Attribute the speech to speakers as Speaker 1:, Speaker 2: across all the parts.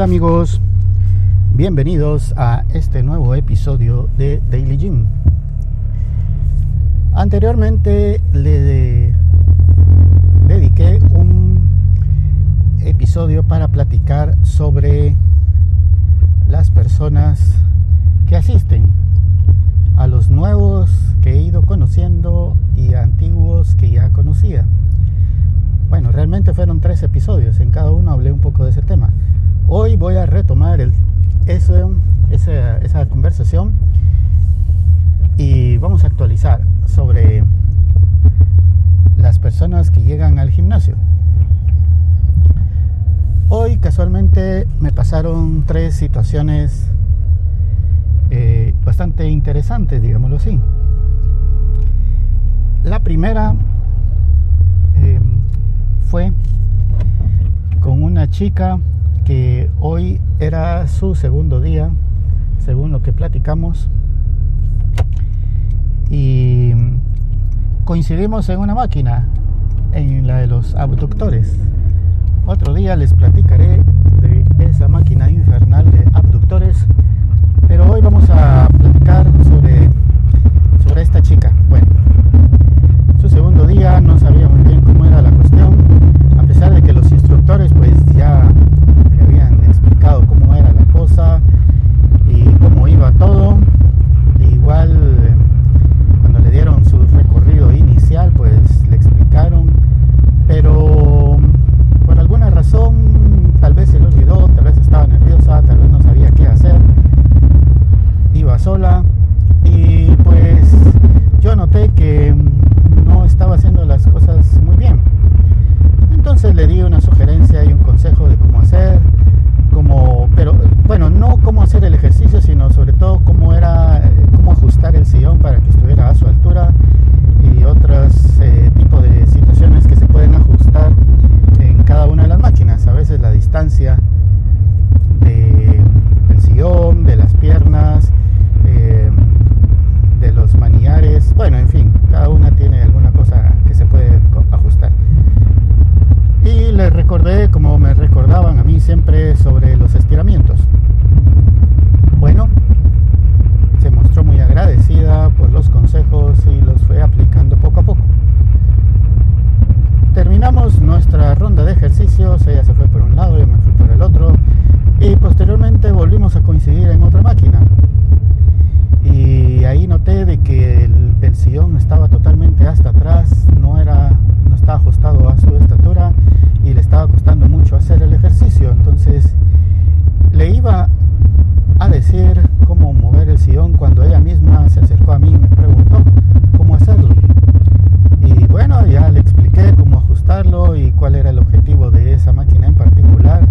Speaker 1: Hola amigos, bienvenidos a este nuevo episodio de Daily Gym. Anteriormente le dediqué un episodio para platicar sobre las personas que asisten a los nuevos que he ido conociendo y antiguos que ya conocía. Bueno, realmente fueron tres episodios, en cada uno hablé un poco de ese tema. Hoy voy a retomar esa conversación y vamos a actualizar sobre las personas que llegan al gimnasio. Hoy casualmente me pasaron tres situaciones eh, bastante interesantes, digámoslo así. La primera em, fue con una chica hoy era su segundo día, según lo que platicamos, y coincidimos en una máquina, en la de los abductores. Otro día les platicaré de esa máquina infernal de abductores, pero hoy vamos a platicar sobre, sobre esta chica. Bueno, su segundo día no sabía muy bien cómo era la cuestión, a pesar de que los instructores pues ya cómo era la cosa y cómo iba todo. igual cuando le dieron su recorrido inicial, pues le explicaron, pero por alguna razón tal vez se le olvidó, tal vez estaba nerviosa, tal vez no sabía qué hacer. Iba sola y pues yo noté que no estaba haciendo las cosas muy bien. Entonces le di una sugerencia y un consejo de cómo hacer como, pero bueno, no cómo hacer el ejercicio, sino sobre todo cómo era, cómo ajustar el sillón para que estuviera a su altura y otros eh, tipos de situaciones que se pueden ajustar en cada una de las máquinas. A veces la distancia de, del sillón, de las piernas, eh, de los manillares, bueno, en fin, cada una tiene alguna cosa que se puede ajustar. Y les recordé, como me recordaban a mí siempre, sobre los estiramientos. Bueno, se mostró muy agradecida por los consejos y los fue aplicando poco a poco. Terminamos nuestra ronda de ejercicios, ella se fue por un lado, yo me fui por el otro y posteriormente volvimos a coincidir en otra máquina. Y ahí noté de que el, el sillón estaba totalmente hasta atrás, no era no estaba ajustado a su estatura y le estaba costando mucho hacer el ejercicio. Entonces le iba a decir cómo mover el sillón cuando ella misma se acercó a mí y me preguntó cómo hacerlo. Y bueno, ya le expliqué cómo ajustarlo y cuál era el objetivo de esa máquina en particular,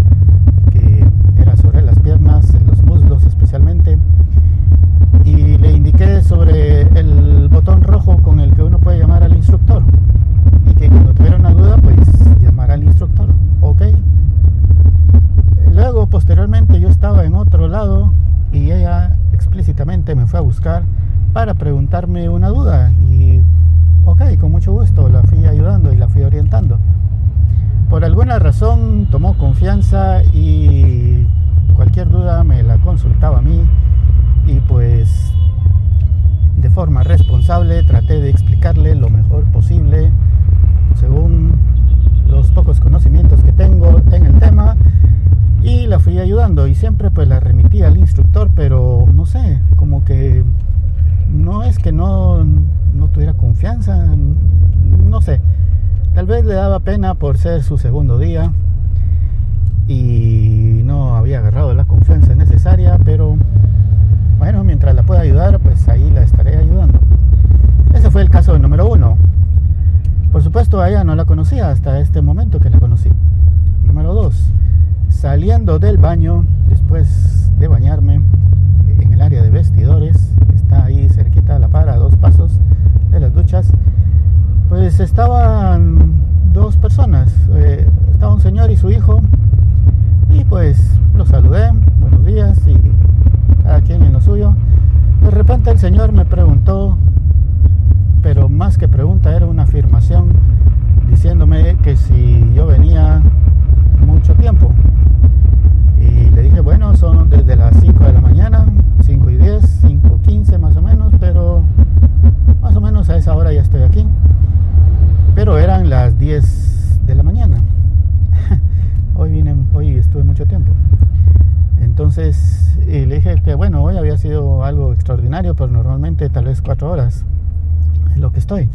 Speaker 1: que era sobre las piernas, los muslos especialmente. Lado y ella explícitamente me fue a buscar para preguntarme una duda y ok, con mucho gusto la fui ayudando y la fui orientando. Por alguna razón tomó confianza y cualquier duda me la consultaba a mí y pues de forma responsable traté de explicarle lo mejor posible según los pocos conocimientos que tengo en el tema y la fui ayudando y siempre pues la remití al instructor pero no sé como que no es que no, no tuviera confianza no sé tal vez le daba pena por ser su segundo día y no había agarrado la confianza necesaria pero bueno mientras la pueda ayudar pues ahí la estaré ayudando ese fue el caso número uno por supuesto, a ella no la conocía hasta este momento que la conocí. Número 2. Saliendo del baño, después de bañarme, en el área de vestidores, está ahí cerquita la para, a dos pasos de las duchas, pues estaban dos personas. Eh, estaba un señor y su hijo, y pues los saludé, buenos días, y cada quien en lo suyo. De repente el señor me preguntó las 10 de la mañana. Hoy, vine, hoy estuve mucho tiempo. Entonces eh, le dije que bueno, hoy había sido algo extraordinario, pero normalmente tal vez cuatro horas es lo que estoy.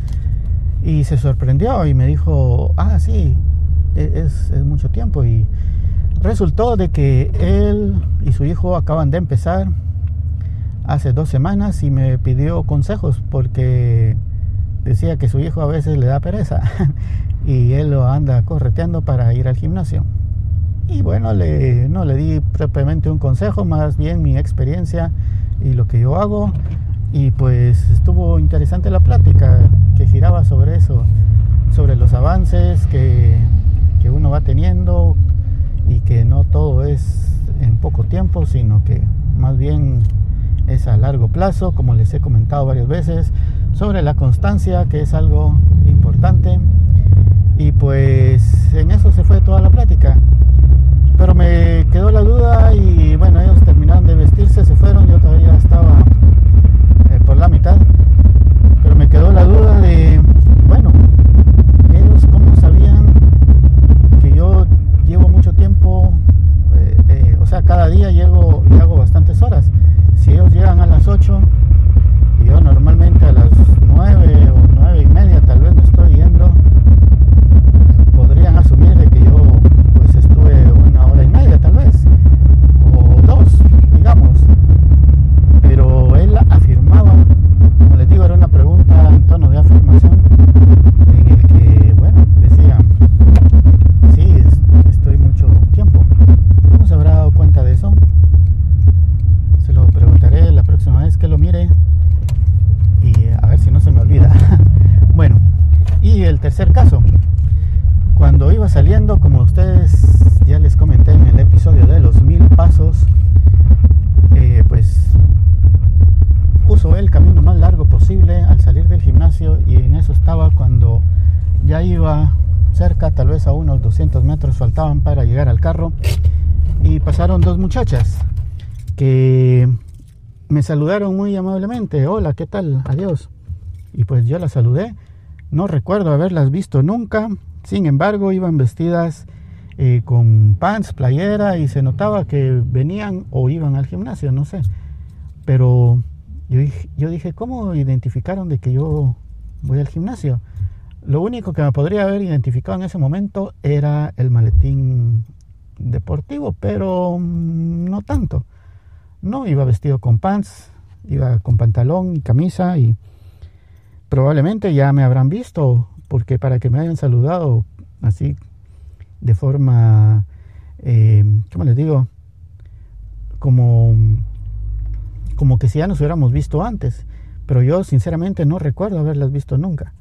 Speaker 1: Y se sorprendió y me dijo, ah, sí, e-, es, es mucho tiempo. Y resultó de que él y su hijo acaban de empezar hace dos semanas y me pidió consejos porque decía que su hijo a veces le da pereza y él lo anda correteando para ir al gimnasio. Y bueno, le, no le di propiamente un consejo, más bien mi experiencia y lo que yo hago. Y pues estuvo interesante la plática que giraba sobre eso, sobre los avances que, que uno va teniendo y que no todo es en poco tiempo, sino que más bien es a largo plazo, como les he comentado varias veces, sobre la constancia, que es algo importante. Y pues en eso se fue toda la plática. Pero me quedó la duda y bueno, ellos terminaron de vestirse, se fueron, yo todavía estaba eh, por la mitad. Pero me quedó la duda de, bueno, ellos cómo sabían que yo llevo mucho tiempo, eh, eh, o sea, cada día llego y hago bastantes horas. Si ellos llegan a las 8 y yo normalmente a las 9 o 9 y media tal vez me estoy yendo, podrían asumir de que yo pues estuve una hora y media tal vez, o dos, digamos. Pero él afirmaba, como les digo, era una pregunta en tono de afirmación, en el que, bueno, decía, sí, estoy mucho tiempo. ¿Cómo se habrá dado cuenta de eso? Se lo preguntaré la próxima vez que lo mire y a ver si no se me olvida. bueno, y el tercer caso. Cuando iba saliendo, como ustedes ya les comenté en el episodio de los mil pasos, eh, pues puso el camino más largo posible al salir del gimnasio y en eso estaba cuando ya iba cerca, tal vez a unos 200 metros faltaban para llegar al carro y pasaron dos muchachas que me saludaron muy amablemente, hola, ¿qué tal? Adiós. Y pues yo las saludé, no recuerdo haberlas visto nunca, sin embargo iban vestidas eh, con pants, playera y se notaba que venían o iban al gimnasio, no sé. Pero yo dije, yo dije, ¿cómo identificaron de que yo voy al gimnasio? Lo único que me podría haber identificado en ese momento era el maletín deportivo, pero mm, no tanto. No iba vestido con pants, iba con pantalón y camisa y probablemente ya me habrán visto, porque para que me hayan saludado así de forma, eh, ¿cómo les digo? Como, como que si ya nos hubiéramos visto antes, pero yo sinceramente no recuerdo haberlas visto nunca.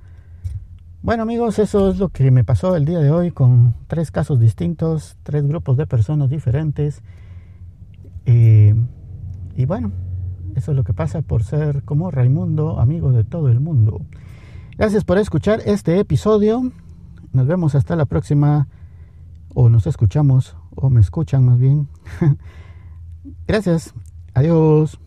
Speaker 1: Bueno amigos, eso es lo que me pasó el día de hoy con tres casos distintos, tres grupos de personas diferentes. Eh, y bueno, eso es lo que pasa por ser como Raimundo, amigo de todo el mundo. Gracias por escuchar este episodio. Nos vemos hasta la próxima. O nos escuchamos, o me escuchan más bien. Gracias. Adiós.